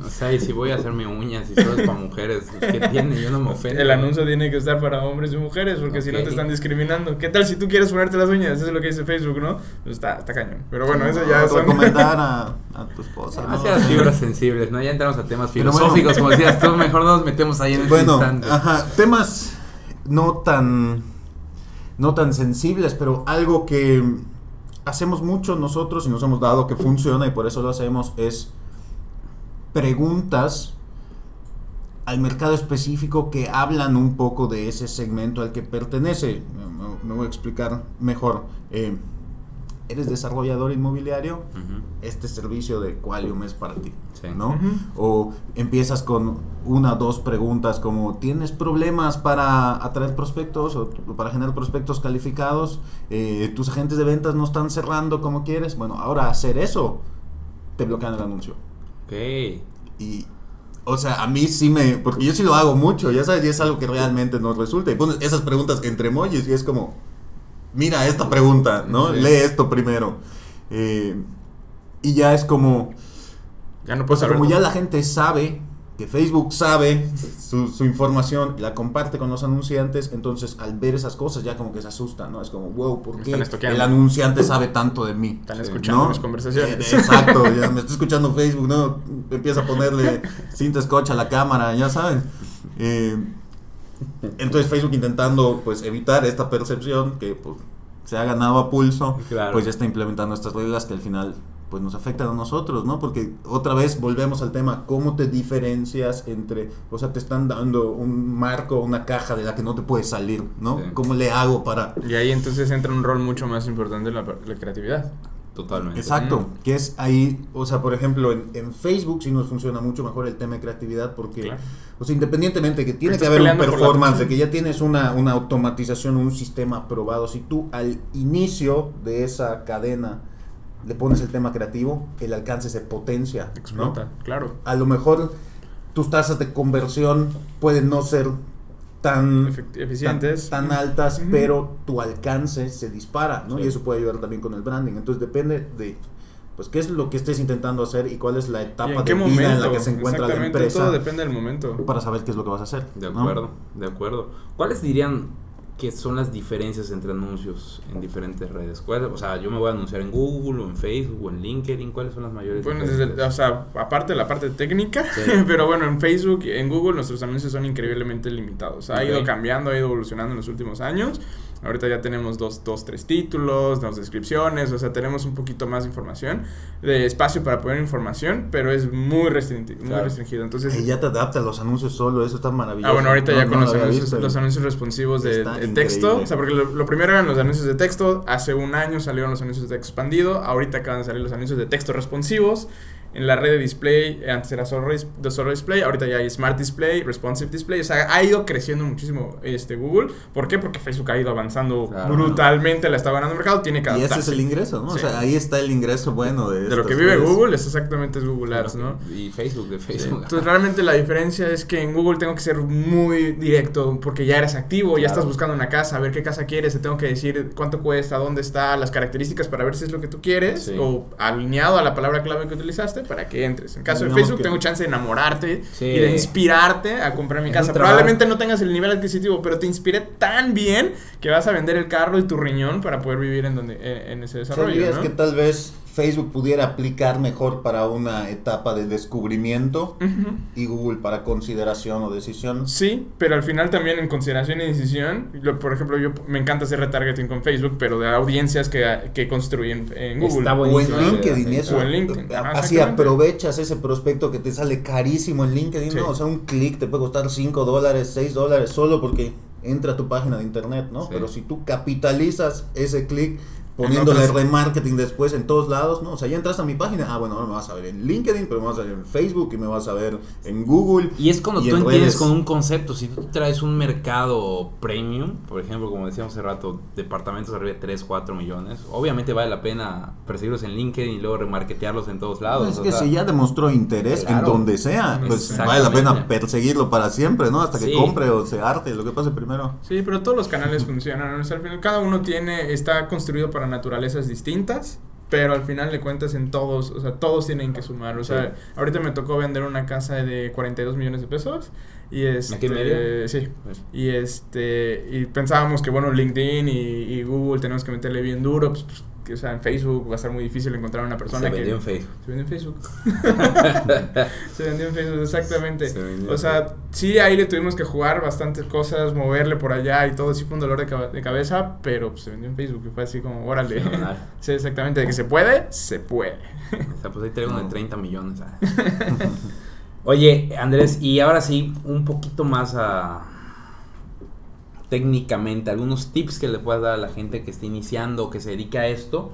o, sea, y si voy a hacerme uñas y todo es para mujeres, ¿qué tiene? Yo no me ofendo. El anuncio tiene que estar para hombres y mujeres porque si no te están discriminando. ¿Qué tal si tú quieres ponerte las uñas? Eso es lo que dice Facebook, ¿no? Pues está, está cañón. Pero bueno, eso ya es. recomendar a, [LAUGHS] a, tu esposa. Demasiadas fibras sensibles, ¿no? Ya entramos a temas filosóficos, como decías tú. Mejor nos metemos ahí en bueno, instante. Ajá, temas no tan no tan sensibles, pero algo que hacemos mucho nosotros y nos hemos dado que funciona y por eso lo hacemos es preguntas al mercado específico que hablan un poco de ese segmento al que pertenece. Me, voy a explicar mejor. Eh, eres desarrollador inmobiliario, este servicio de Qualium es para ti, ¿no? O empiezas con una o dos preguntas como, ¿tienes problemas para atraer prospectos o para generar prospectos calificados? Eh, ¿Tus agentes de ventas no están cerrando como quieres? Bueno, ahora hacer eso, te bloquean el anuncio. Ok. Y o sea, a mí sí me, porque yo sí lo hago mucho, ya sabes, y es algo que realmente nos resulta. Y pones esas preguntas entre emojis y es como, mira esta pregunta, ¿no? Sí. Lee esto primero. Eh, y ya es como, Ya no puedes saber. como ya todo. la gente sabe que Facebook sabe su, su información, la comparte con los anunciantes, entonces al ver esas cosas ya como que se asusta, ¿no? Es como, wow, ¿por qué el anunciante sabe tanto de mí? Están escuchando ¿no? mis conversaciones. Eh, Exacto, ya me está escuchando Facebook, ¿no? Empieza a ponerle cinta scotch a la cámara, ya saben. Eh, entonces Facebook intentando pues evitar esta percepción que pues, se ha ganado a pulso, Claro. pues ya está implementando estas reglas que al final pues nos afectan a nosotros, ¿no? Porque otra vez volvemos al tema, ¿cómo te diferencias entre, o sea, te están dando un marco, una caja de la que no te puedes salir, ¿no? Sí. ¿Cómo le hago para... Y ahí entonces entra un rol mucho más importante la, la creatividad. Totalmente. Exacto, Mm. que es ahí, o sea, por ejemplo, en, en Facebook sí nos funciona mucho mejor el tema de creatividad porque, Claro. o sea, independientemente de que tiene que haber un performance, que ya tienes una, una automatización, un sistema aprobado, si tú al inicio de esa cadena le pones el tema creativo, el alcance se potencia, ¿no? Explota, claro. A lo mejor tus tasas de conversión pueden no ser tan eficientes. tan, tan altas, pero tu alcance se dispara, ¿no? Sí. Y eso puede ayudar también con el branding. Entonces depende de, pues, qué es lo que estés intentando hacer y cuál es la ¿Y etapa en de qué vida momento? en la que se encuentra la Exactamente, empresa todo depende del momento. para saber qué es lo que vas a hacer. De ¿no? acuerdo, de acuerdo. ¿Cuáles dirían que son las diferencias entre anuncios en diferentes redes? ¿Cuál- o sea, yo me voy a anunciar en Google o en Facebook o en LinkedIn. ¿Cuáles son las mayores Bueno, diferencias? desde, o sea, aparte de la parte técnica, Sí. [LAUGHS] pero bueno, en Facebook y en Google nuestros anuncios son increíblemente limitados. Ha ido cambiando, ha ido evolucionando en los últimos años. Ahorita ya tenemos dos, dos, tres títulos, dos descripciones, o sea, tenemos un poquito más de información, de espacio para poner información, pero es muy, restringi- muy Claro. restringido. Entonces, Y ya te adapta a los anuncios solo, eso está maravilloso. Ah, bueno, ahorita No, ya no con lo los, anuncios, visto. los anuncios responsivos de texto. O sea, porque lo, lo primero eran los anuncios de texto. Hace un año salieron los anuncios de texto expandido. Ahorita acaban de salir los anuncios de texto responsivos. En la red de display, eh, antes era solo, ris- de solo display, ahorita ya hay Smart Display, Responsive Display. O sea, ha ido creciendo muchísimo este Google. ¿Por qué? Porque Facebook ha ido avanzando Claro. brutalmente, la está ganando el mercado, tiene que Y ese es adaptarse. el ingreso, ¿no? Sí. O sea, ahí está el ingreso bueno de De lo que vive redes. Google es exactamente es Google Ads, ¿no? Y Facebook, de Sí, Facebook. Entonces realmente la diferencia es que en Google tengo que ser muy directo porque ya eres activo, ya estás buscando una casa, a ver qué casa quieres, te tengo que decir cuánto cuesta, dónde está, las características para ver si es lo que tú quieres Sí. o alineado a la palabra clave que utilizaste para que entres. En caso de Facebook que- tengo chance de enamorarte Sí. y de inspirarte a comprar mi Es casa. Probablemente no tengas el nivel adquisitivo, pero te inspiré tan bien que vas a vender el carro y tu riñón para poder vivir en donde en, en ese desarrollo, dirías ¿no? que tal vez Facebook pudiera aplicar mejor para una etapa de descubrimiento y Google para consideración o decisión. Sí, pero al final también en consideración y decisión, lo- por ejemplo, yo me encanta hacer retargeting con Facebook, pero de audiencias que, que construyen en Google. Está O en. LinkedIn, eso. O en LinkedIn, ajá, Así aprovechas ese prospecto que te sale carísimo en LinkedIn, Sí. ¿no? O sea, un clic te puede costar 5 dólares, 6 dólares, solo porque entra a tu página de internet, ¿no? Sí. Pero si tú capitalizas ese clic poniéndole otras- remarketing después en todos lados, ¿no? O sea, ya entras a mi página, ah, bueno, ahora me vas a ver en LinkedIn, pero me vas a ver en Facebook y me vas a ver en Google. Y es cuando Y tú en entiendes redes. con un concepto, si tú traes un mercado premium, por ejemplo, como decíamos hace rato, departamentos arriba de 3, 4 millones, obviamente vale la pena perseguirlos en LinkedIn y luego remarketearlos en todos lados. es o que sea, si ya demostró interés en Claro. donde sea, pues vale la pena perseguirlo para siempre, ¿no? Hasta que Sí. compre o se arte, lo que pase primero. Sí, pero todos los canales funcionan. ¿no? O sea, al final, cada uno tiene, está construido para naturalezas distintas. Pero al final de cuentas en todos, o sea, todos tienen que sumar. O sea, ahorita me tocó vender una casa de 42 millones de pesos. Y este, ¿Aquí en medio? sí. Y este, y pensábamos que bueno, LinkedIn y, y Google tenemos que meterle bien duro, pues, pues, que o sea, en Facebook va a ser muy difícil encontrar una persona se que vendió en Facebook. se vendió en Facebook. [LAUGHS] se vendió en Facebook, exactamente. Se vendió O sea, sí, ahí le tuvimos que jugar bastantes cosas, moverle por allá y todo, sí fue un dolor de, cabeza, pero pues, se vendió en Facebook y fue así como, órale. [LAUGHS] Sí, exactamente, de que se puede, se puede. O sea, pues ahí traigo uno de 30 millones. ah. [LAUGHS] Oye, Andrés, y ahora sí, un poquito más a técnicamente, algunos tips que le puedas dar a la gente que está iniciando o que se dedica a esto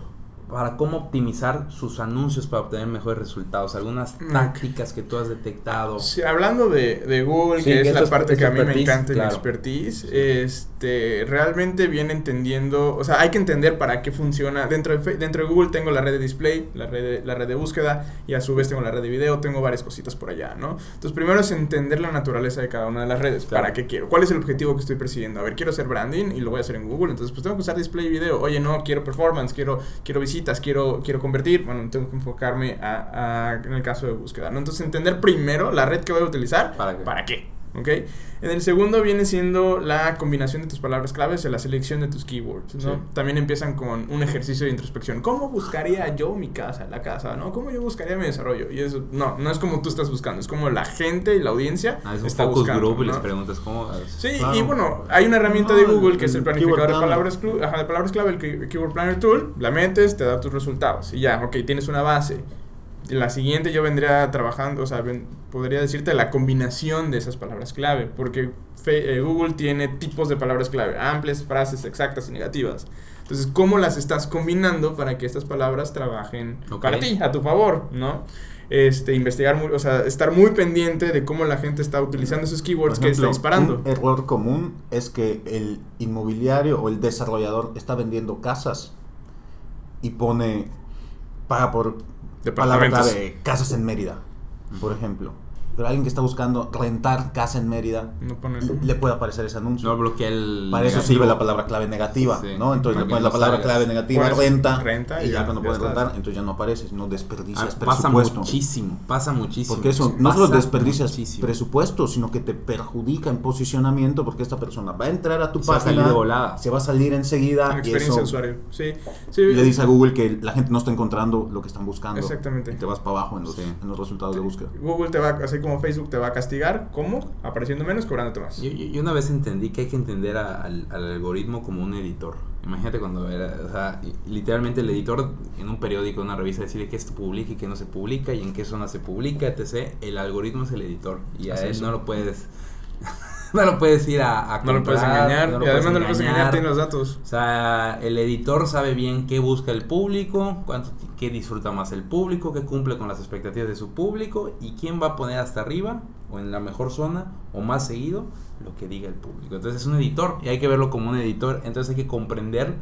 para cómo optimizar sus anuncios para obtener mejores resultados, algunas tácticas que tú has detectado. Sí, hablando de, de Google, Sí, que que es la es- parte es que a mí me encanta en claro. expertise, este, realmente viene entendiendo, o sea, hay que entender para qué funciona. Dentro de, dentro de Google tengo la red de display, la red de, la red de búsqueda y a su vez tengo la red de video, tengo varias cositas por allá, ¿no? Entonces, primero es entender la naturaleza de cada una de las redes. Claro. ¿Para qué quiero? ¿Cuál es el objetivo que estoy persiguiendo? A ver, quiero hacer branding y lo voy a hacer en Google, entonces pues tengo que usar display y video. Oye, no, quiero performance, quiero, quiero visitas, quiero, quiero convertir. Bueno, tengo que enfocarme a, a- en el caso de búsqueda, ¿no? Entonces, entender primero la red que voy a utilizar, ¿Para qué? ¿Para qué? ¿Ok? En el segundo viene siendo la combinación de tus palabras claves y la selección de tus keywords, ¿no? Sí. También empiezan con un ejercicio de introspección. ¿Cómo buscaría yo mi casa, la casa, no? ¿Cómo yo buscaría mi desarrollo? Y eso, no, no es como tú estás buscando, es como la gente y la audiencia Ah, es un está focus buscando, group y les preguntas cómo. Sí, Claro. y bueno, hay una herramienta de No, Google que es el planificador de palabras, ajá, de palabras clave, el Key- Keyword Planner Tool, la metes, te da tus resultados y ya, ok, tienes una base. La siguiente yo vendría trabajando, o sea, ven- podría decirte la combinación de esas palabras clave, porque fe- eh, Google tiene tipos de palabras clave, amplias, frases exactas y negativas. Entonces, ¿cómo las estás combinando para que estas palabras trabajen para ti, a tu favor, ¿no? Este, investigar, muy, o sea, estar muy pendiente de cómo la gente está utilizando esos keywords que está disparando. Un error común es que el inmobiliario o el desarrollador está vendiendo casas y pone, paga por palabra Departamentos. clave, casas en Mérida, por ejemplo. Pero alguien que está buscando rentar casa en Mérida, No pone le puede aparecer ese anuncio. No bloquea el. Para eso sire la palabra clave negativa, Sí, ¿no? Entonces le pones la palabra salgas. clave negativa, Pues, renta, renta y y ya ya, cuando ya puedes estás. rentar, entonces ya no apareces, no desperdicias Ah, pasa presupuesto. muchísimo, pasa muchísimo. Porque eso no Pasa solo desperdicias muchísimo. presupuesto, sino que te perjudica en posicionamiento porque esta persona va a entrar a tu Se va a página, salir de volada. se va a salir enseguida Una y experiencia eso de usuario. Sí, sí. y le dice a Google que la gente no está encontrando lo que están buscando. Exactamente. Y te vas para abajo en los, Sí. en los resultados de búsqueda. Google te va, así como Facebook te va a castigar, ¿cómo? Apareciendo menos, cobrándote más. Yo, yo- yo una vez entendí que hay que entender a- al, al algoritmo como un editor. Imagínate cuando era, o sea, literalmente el editor en un periódico, en una revista, decide qué se publica y qué no se publica y en qué zona se publica, etc. El algoritmo es el editor y a Así él es. no lo puedes, [LAUGHS] no lo puedes ir a, a No lo puedes comprar, engañar. no lo y además no lo puedes puedes engañar, tiene los datos. O sea, el editor sabe bien qué busca el público, cuánto, qué disfruta más el público, qué cumple con las expectativas de su público y quién va a poner hasta arriba o en la mejor zona o más seguido lo que diga el público. Entonces es un editor y hay que verlo como un editor. Entonces hay que comprender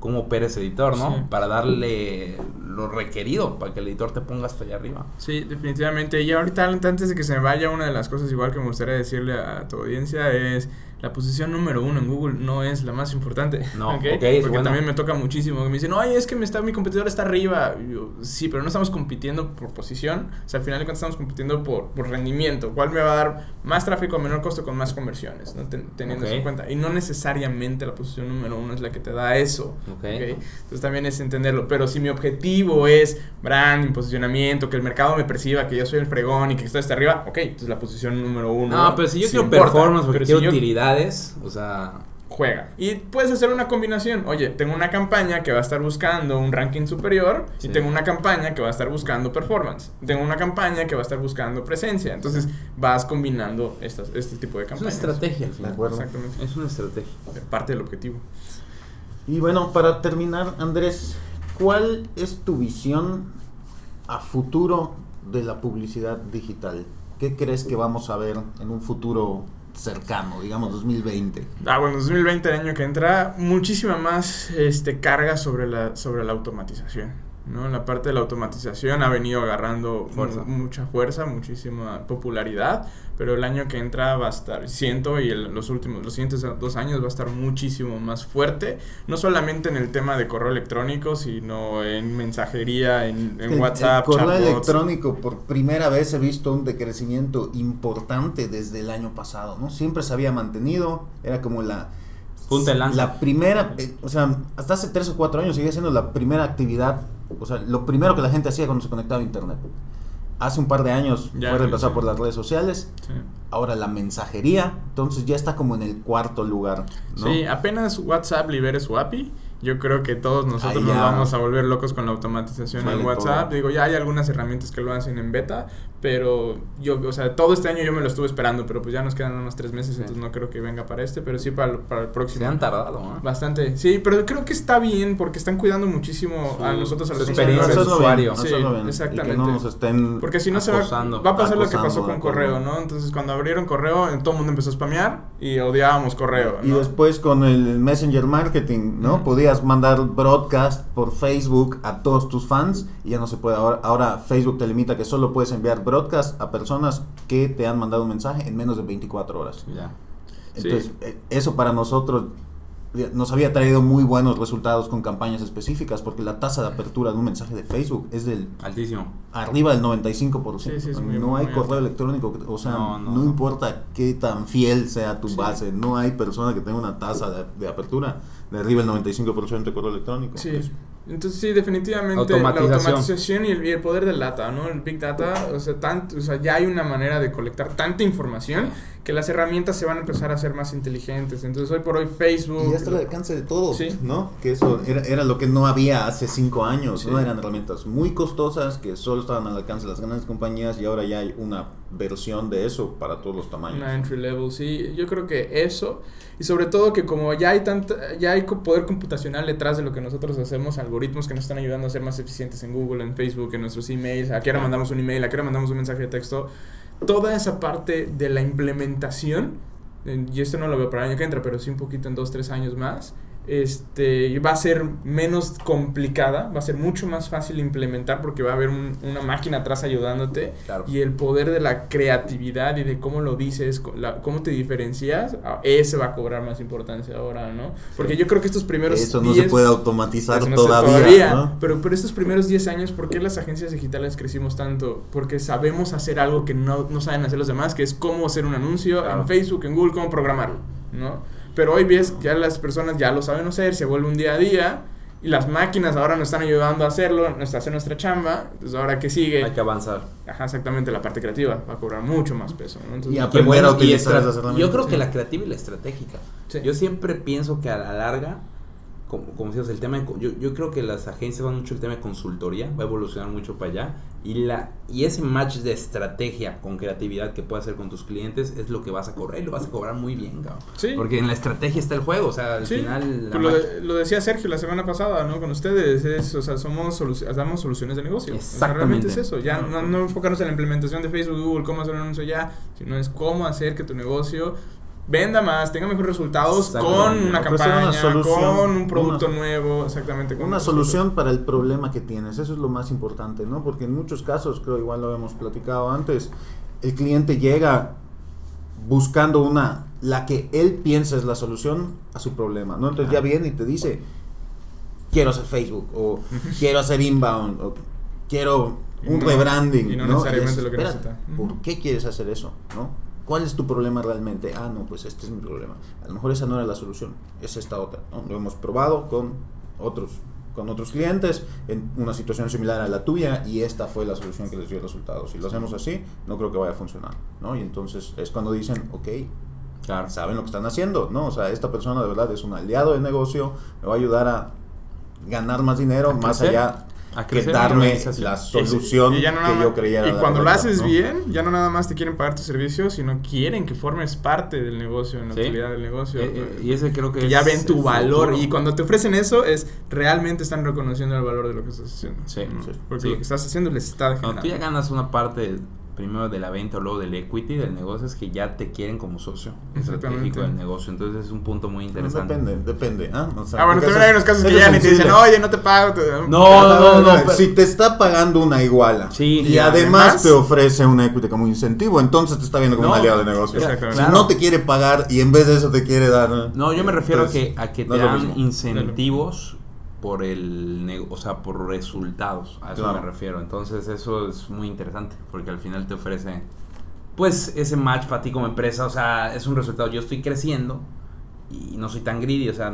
cómo opera ese editor, ¿no? Sí. Para darle lo requerido para que el editor te ponga hasta allá arriba. Sí, definitivamente. Y ahorita, antes de que se me vaya, una de las cosas igual que me gustaría decirle a tu audiencia es la posición número uno en Google no es la más importante. No, Porque buena. también me toca muchísimo. que Me dicen, oye, es que me está, mi competidor está arriba. Yo, sí, pero no estamos compitiendo por posición. O sea, al final de cuentas estamos compitiendo por, por rendimiento. ¿Cuál me va a dar más tráfico a menor costo con más conversiones? ¿no? Ten- teniendo eso en cuenta. Y no necesariamente la posición número uno es la que te da eso. Entonces también es entenderlo. Pero si mi objetivo es branding, posicionamiento, que el mercado me perciba que yo soy el fregón y que estoy hasta arriba, ok, entonces la posición número uno. No, pero si yo sí quiero importa. performance porque quiero si yo- utilidades, o sea, juega. Y puedes hacer una combinación. Oye, tengo una campaña que va a estar buscando un ranking superior Sí. y tengo una campaña que va a estar buscando performance. Tengo una campaña que va a estar buscando presencia. Entonces vas combinando estas, este tipo de es una campañas. estrategia al De final. acuerdo. Exactamente. Es una estrategia. Parte del objetivo. Y bueno, para terminar, Andrés, ¿cuál es tu visión a futuro de la publicidad digital? ¿Qué crees que vamos a ver en un futuro cercano, digamos 2020? Ah, bueno, 2020, el año que entra, muchísima más este, carga sobre la, sobre la automatización. ¿No? La parte de la automatización ha venido agarrando Fuerza. mucha fuerza, muchísima popularidad, pero el año que entra va a estar, siento, y el- los últimos, los siguientes dos años va a estar muchísimo más fuerte, no solamente en el tema de correo electrónico, sino en mensajería, en, en El- WhatsApp, El correo chatbots. electrónico, por primera vez he visto un decrecimiento importante desde el año pasado, ¿no? Siempre se había mantenido, era como la... Punta de lanza. La primera, eh, o sea, hasta hace tres o cuatro años seguía siendo la primera actividad, o sea, lo primero que la gente hacía cuando se conectaba a internet. Hace un par de años Ya, fue reemplazado sí. por las redes sociales, Sí. ahora la mensajería, entonces ya está como en el cuarto lugar, ¿no? Sí, apenas WhatsApp libere su API, yo creo que todos nosotros nos vamos a volver locos con la automatización en WhatsApp. todo. Digo, ya hay algunas herramientas que lo hacen en beta, pero yo, o sea, todo este año yo me lo estuve esperando, pero pues ya nos quedan unos tres meses, Sí. entonces no creo que venga para este, pero sí para, el- para el próximo. Se han tardado, ¿no? Bastante, sí, pero creo que está bien porque están cuidando muchísimo a Su- nosotros, a los experiencia consumidores. del usuario. Sí, bien, exactamente. Y que no nos estén... Porque si no se va, Acosando. va a pasar lo que Acosando, pasó con correo, ¿no? Entonces cuando abrieron correo, eh, todo el mundo empezó a spamear y odiábamos correo. Y ¿no? después con el Messenger Marketing, ¿no? Podías mandar broadcast por Facebook a todos tus fans y ya no se puede. Ahora, ahora Facebook te limita que solo puedes enviar broadcast a personas que te han mandado un mensaje en menos de 24 horas. Ya. Entonces, eh, eso para nosotros eh, nos había traído muy buenos resultados con campañas específicas porque la tasa de apertura de un mensaje de Facebook es del Altísimo. arriba del 95%. Sí, sí, muy- no hay muy correo alto. electrónico, o sea, No, no, no, no. importa qué tan fiel sea tu base, no hay persona que tenga una tasa de, de apertura de arriba del 95% de correo electrónico. Sí. Entonces sí, definitivamente Automatización. la automatización y el, y el poder del data, ¿no? El big data, o sea, tant- o sea, ya hay una manera de colectar tanta información que las herramientas se van a empezar a ser más inteligentes. Entonces hoy por hoy Facebook... Y ya está al alcance de todos, Sí. ¿no? Que eso era, era lo que no había hace cinco años, Sí. ¿no? Eran herramientas muy costosas que solo estaban al alcance de las grandes compañías y ahora ya hay una versión de eso para todos los tamaños. Una entry level, sí. Yo creo que eso. Y sobre todo que como ya hay tanta, ya hay poder computacional detrás de lo que nosotros hacemos, algoritmos que nos están ayudando a ser más eficientes en Google, en Facebook, en nuestros emails, a qué hora mandamos un email, a qué hora mandamos un mensaje de texto. Toda esa parte de la implementación, eh, y esto no lo veo para el año que entra, pero sí un poquito en dos, tres años más, este, va a ser menos complicada, va a ser mucho más fácil implementar porque va a haber un- una máquina atrás ayudándote Claro. y el poder de la creatividad y de cómo lo dices, la- cómo te diferencias, a- ese va a cobrar más importancia ahora, ¿no? Porque yo creo que estos primeros Eso no se 10 puede automatizar no todavía, ¿no? Pero, pero estos primeros 10 años, ¿por qué las agencias digitales crecimos tanto? Porque sabemos hacer algo que no, no saben hacer los demás, que es cómo hacer un anuncio Claro. en Facebook, en Google, cómo programarlo, ¿no? Pero hoy ves que ya las personas ya lo saben hacer, se vuelve un día a día, y las máquinas ahora nos están ayudando a hacerlo, nos hacer nuestra chamba, entonces ahora que sigue, Hay que avanzar. ajá, exactamente, la parte creativa va a cobrar mucho más peso, ¿no? Entonces, Y Qué aprender a utilizar estra- esas herramientas. Yo creo que la creativa y la estratégica. Sí. Yo siempre pienso que a la larga, como, como decías, el tema de, yo, yo creo que las agencias van mucho el tema de consultoría, va a evolucionar mucho para allá. Y, la, y ese match de estrategia con creatividad que puedes hacer con tus clientes es lo que vas a cobrar y lo vas a cobrar muy bien, cabrón. Sí. Porque en la estrategia está el juego, o sea, al Sí, final... la pues lo, de- lo decía Sergio la semana pasada, ¿no? Con ustedes, es, o sea, somos solu- damos soluciones de negocio. O sea, Exactamente. realmente es eso, ya no, no enfocarnos en la implementación de Facebook, Google, cómo hacer un anuncio ya, sino es cómo hacer que tu negocio venda más, tenga mejores resultados con una campaña, una solución, con un producto una- nuevo, exactamente. con Una un- solución para el problema que tienes, eso es lo más importante, ¿no? Porque en muchos casos, creo igual lo habíamos platicado antes, el cliente llega buscando una, la que él piensa es la solución a su problema, ¿no? Entonces ya viene y te dice, quiero hacer Facebook, o [LAUGHS] quiero hacer inbound, o quiero un no- rebranding, y no ¿no? necesariamente es, lo que espérate. ¿Por qué quieres hacer eso, no? ¿Cuál es tu problema realmente? Ah, no, pues este es mi problema. A lo mejor esa no era la solución, es esta otra. ¿no? Lo hemos probado con otros con otros clientes en una situación similar a la tuya y esta fue la solución que les dio resultados. Si lo hacemos así, no creo que vaya a funcionar, ¿no? Y entonces es cuando dicen, ok, Claro. saben lo que están haciendo, ¿no? O sea, esta persona de verdad es un aliado de negocio, me va a ayudar a ganar más dinero, más allá a que darme la solución y ya no nada que yo creyera. Y cuando lo haces ¿no? bien, ya no nada más te quieren pagar tu servicio, sino quieren que formes parte del negocio, en la Sí. utilidad del negocio. Eh, eh, y ese creo que, que es ya ven tu valor futuro. y cuando te ofrecen eso es realmente están reconociendo el valor de lo que estás haciendo. Sí, ¿no? sí. Porque Sí. lo que estás haciendo les está Cuando generando. tú ya ganas una parte primero de la venta o luego del equity del negocio es que ya te quieren como socio estratégico del negocio. Entonces es un punto muy interesante. Depende, depende. ¿ah? O sea, Ah, bueno, también hay unos casos que ya ni te dicen, oye, no te pago. te- No, no, no, pero- Si te está pagando una iguala Sí, y y además, además- te ofrece un equity como incentivo, entonces te está viendo como No, un aliado de negocio. exactamente. Si Claro. no te quiere pagar y en vez de eso te quiere dar. No, yo me refiero a Entonces, que, a que no te dan incentivos por el o sea, por resultados. A eso Claro. me refiero. Entonces eso es muy interesante porque al final te ofrece pues ese match para ti como empresa, o sea, es un resultado. Yo estoy creciendo y no soy tan greedy, o sea,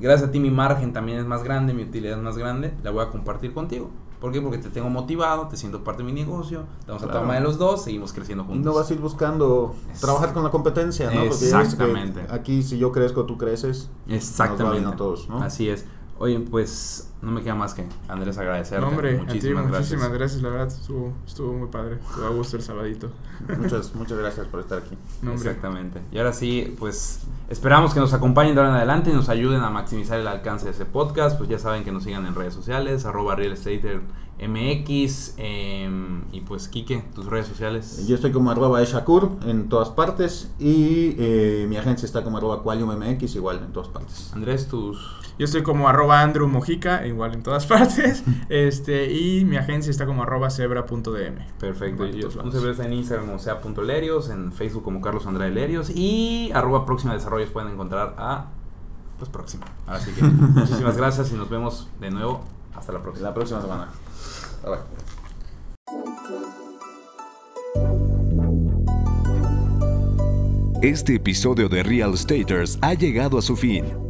gracias a ti mi margen también es más grande, mi utilidad es más grande, la voy a compartir contigo. ¿Por qué? Porque te tengo motivado, te siento parte de mi negocio, a Claro. tomar de los dos, seguimos creciendo juntos. no vas a ir buscando Es- trabajar con la competencia, ¿no? Porque Exactamente. Aquí, si yo crezco, tú creces. Nos va bien Exactamente. a todos, ¿no? Así es. Oye, pues no me queda más que Andrés agradecerte. No, hombre, muchísimas, a ti, gracias. muchísimas gracias. La verdad estuvo, estuvo muy padre. Estuvo a gusto el sabadito. Muchas, muchas gracias por estar aquí. No. Exactamente. Y ahora sí, pues esperamos que nos acompañen de ahora en adelante y nos ayuden a maximizar el alcance de ese podcast. Pues ya saben que nos sigan en redes sociales, arroba Real Estater MX. em, y pues, Quique, tus redes sociales. Yo estoy como arroba eshakur en todas partes y eh, mi agencia está como arroba qualiummx igual en todas partes. Andrés, tus. Yo estoy como arroba Andrew Mojica, igual en todas [LAUGHS] partes. este Y mi agencia está como arroba cebra.dm. Perfecto. Yo, un está en Instagram como sea.lerios, en Facebook como Carlos Andrade Lerios y arroba próxima desarrollos pueden encontrar a pues próxima. Así que [LAUGHS] muchísimas gracias y nos vemos de nuevo. Hasta la próxima. La próxima semana. Este episodio de Real Staters ha llegado a su fin.